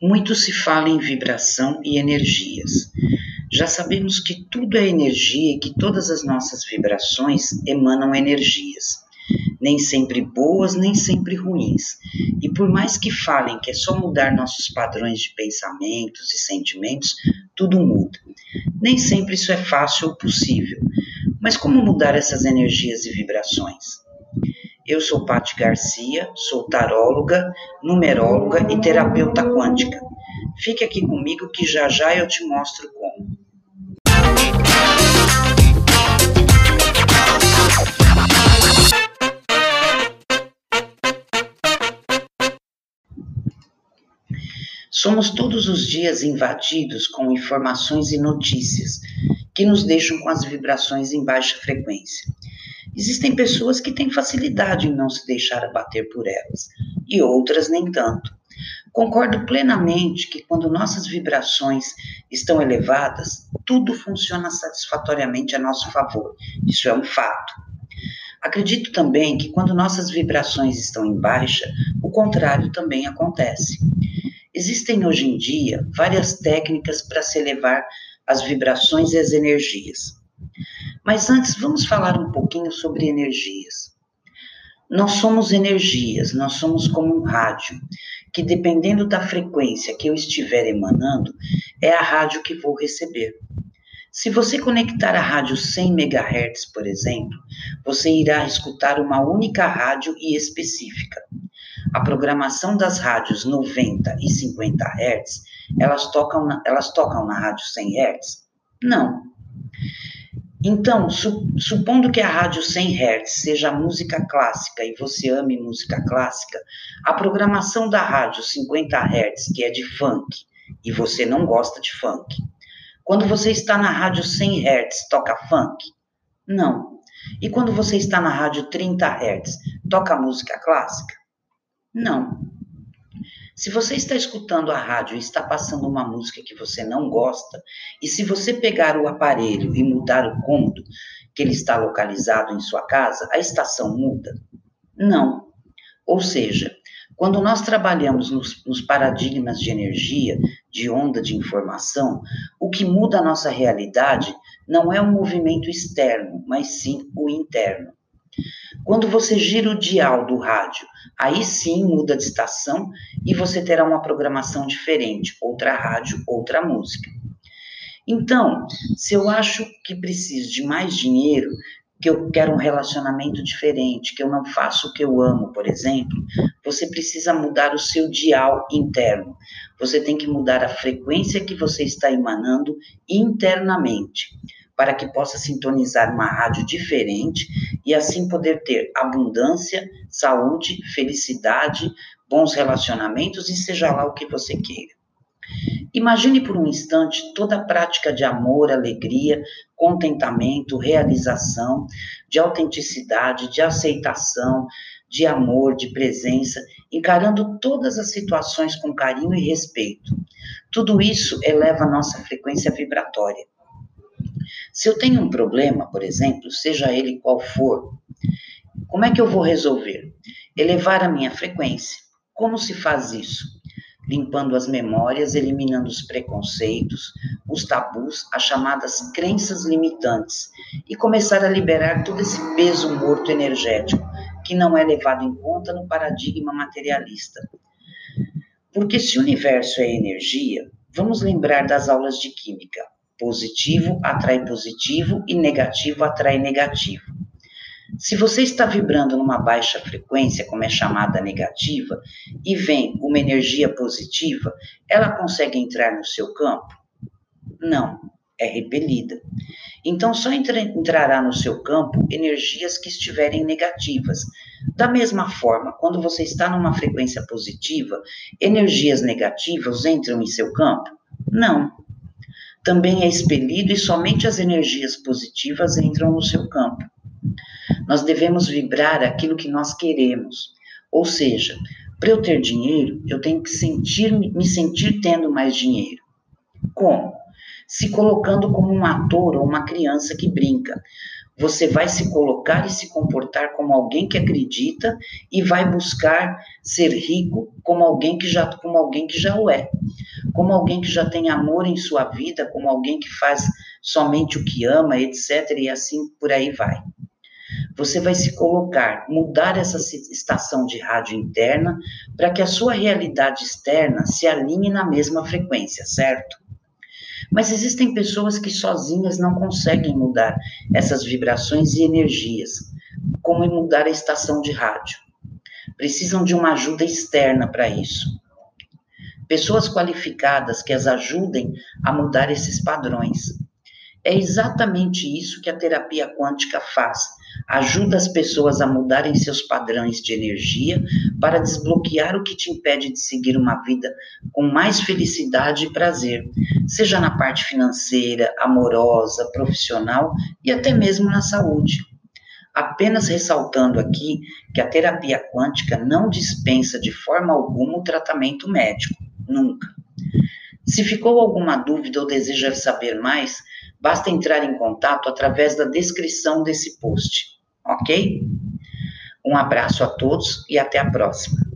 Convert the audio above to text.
Muito se fala em vibração e energias. Já sabemos que tudo é energia e que todas as nossas vibrações emanam energias, nem sempre boas, nem sempre ruins. E por mais que falem que é só mudar nossos padrões de pensamentos e sentimentos, tudo muda. Nem sempre isso é fácil ou possível. Mas como mudar essas energias e vibrações? Eu sou Patti Garcia, sou taróloga, numeróloga e terapeuta quântica. Fique aqui comigo que já já eu te mostro como. Somos todos os dias invadidos com informações e notícias que nos deixam com as vibrações em baixa frequência. Existem pessoas que têm facilidade em não se deixar abater por elas, e outras nem tanto. Concordo plenamente que quando nossas vibrações estão elevadas, tudo funciona satisfatoriamente a nosso favor. Isso é um fato. Acredito também que quando nossas vibrações estão em baixa, o contrário também acontece. Existem hoje em dia várias técnicas para se elevar as vibrações e as energias. Mas antes, vamos falar um pouquinho sobre energias. Nós somos energias, nós somos como um rádio, que dependendo da frequência que eu estiver emanando, é a rádio que vou receber. Se você conectar a rádio 100 MHz, por exemplo, você irá escutar uma única rádio e específica. A programação das rádios 90 e 50 Hz, elas tocam na, elas tocam na rádio 100 Hz? Não. Então, su, supondo que a rádio 100 Hz seja música clássica e você ame música clássica, a programação da rádio 50 Hz, que é de funk, e você não gosta de funk. Quando você está na rádio 100 Hz, toca funk? Não. E quando você está na rádio 30 Hz, toca música clássica? Não. Se você está escutando a rádio e está passando uma música que você não gosta, e se você pegar o aparelho e mudar o cômodo que ele está localizado em sua casa, a estação muda? Não. Ou seja, quando nós trabalhamos nos, nos, paradigmas de energia, de onda de informação, o que muda a nossa realidade não é o movimento externo, mas sim o interno. Quando você gira o dial do rádio Aí sim muda de estação e você terá uma programação diferente, outra rádio, outra música. Então, se eu acho que preciso de mais dinheiro, que eu quero um relacionamento diferente, que eu não faço o que eu amo, por exemplo, você precisa mudar o seu dial interno. Você tem que mudar a frequência que você está emanando internamente para que possa sintonizar uma rádio diferente e assim poder ter abundância, saúde, felicidade, bons relacionamentos e seja lá o que você queira. Imagine por um instante toda a prática de amor, alegria, contentamento, realização, de autenticidade, de aceitação, de amor, de presença, encarando todas as situações com carinho e respeito. Tudo isso eleva a nossa frequência vibratória. Se eu tenho um problema, por exemplo, seja ele qual for, como é que eu vou resolver? Elevar a minha frequência. Como se faz isso? Limpando as memórias, eliminando os preconceitos, os tabus, as chamadas crenças limitantes e começar a liberar todo esse peso morto energético que não é levado em conta no paradigma materialista. Porque se o universo é energia, vamos lembrar das aulas de química. Positivo atrai positivo e negativo atrai negativo. Se você está vibrando numa baixa frequência, como é chamada negativa, e vem uma energia positiva, ela consegue entrar no seu campo? Não, é repelida. Então só entra, entrará no seu campo energias que estiverem negativas. Da mesma forma, quando você está numa frequência positiva, energias negativas entram em seu campo? Não também é expelido e somente as energias positivas entram no seu campo. Nós devemos vibrar aquilo que nós queremos. Ou seja, para eu ter dinheiro, eu tenho que sentir, me sentir tendo mais dinheiro. Como? se colocando como um ator ou uma criança que brinca. Você vai se colocar e se comportar como alguém que acredita e vai buscar ser rico como alguém que já como alguém que já o é. Como alguém que já tem amor em sua vida, como alguém que faz somente o que ama, etc, e assim por aí vai. Você vai se colocar, mudar essa estação de rádio interna para que a sua realidade externa se alinhe na mesma frequência, certo? Mas existem pessoas que sozinhas não conseguem mudar essas vibrações e energias, como mudar a estação de rádio. Precisam de uma ajuda externa para isso. Pessoas qualificadas que as ajudem a mudar esses padrões. É exatamente isso que a terapia quântica faz. Ajuda as pessoas a mudarem seus padrões de energia para desbloquear o que te impede de seguir uma vida com mais felicidade e prazer, seja na parte financeira, amorosa, profissional e até mesmo na saúde. Apenas ressaltando aqui que a terapia quântica não dispensa de forma alguma o tratamento médico, nunca. Se ficou alguma dúvida ou deseja saber mais, Basta entrar em contato através da descrição desse post, ok? Um abraço a todos e até a próxima.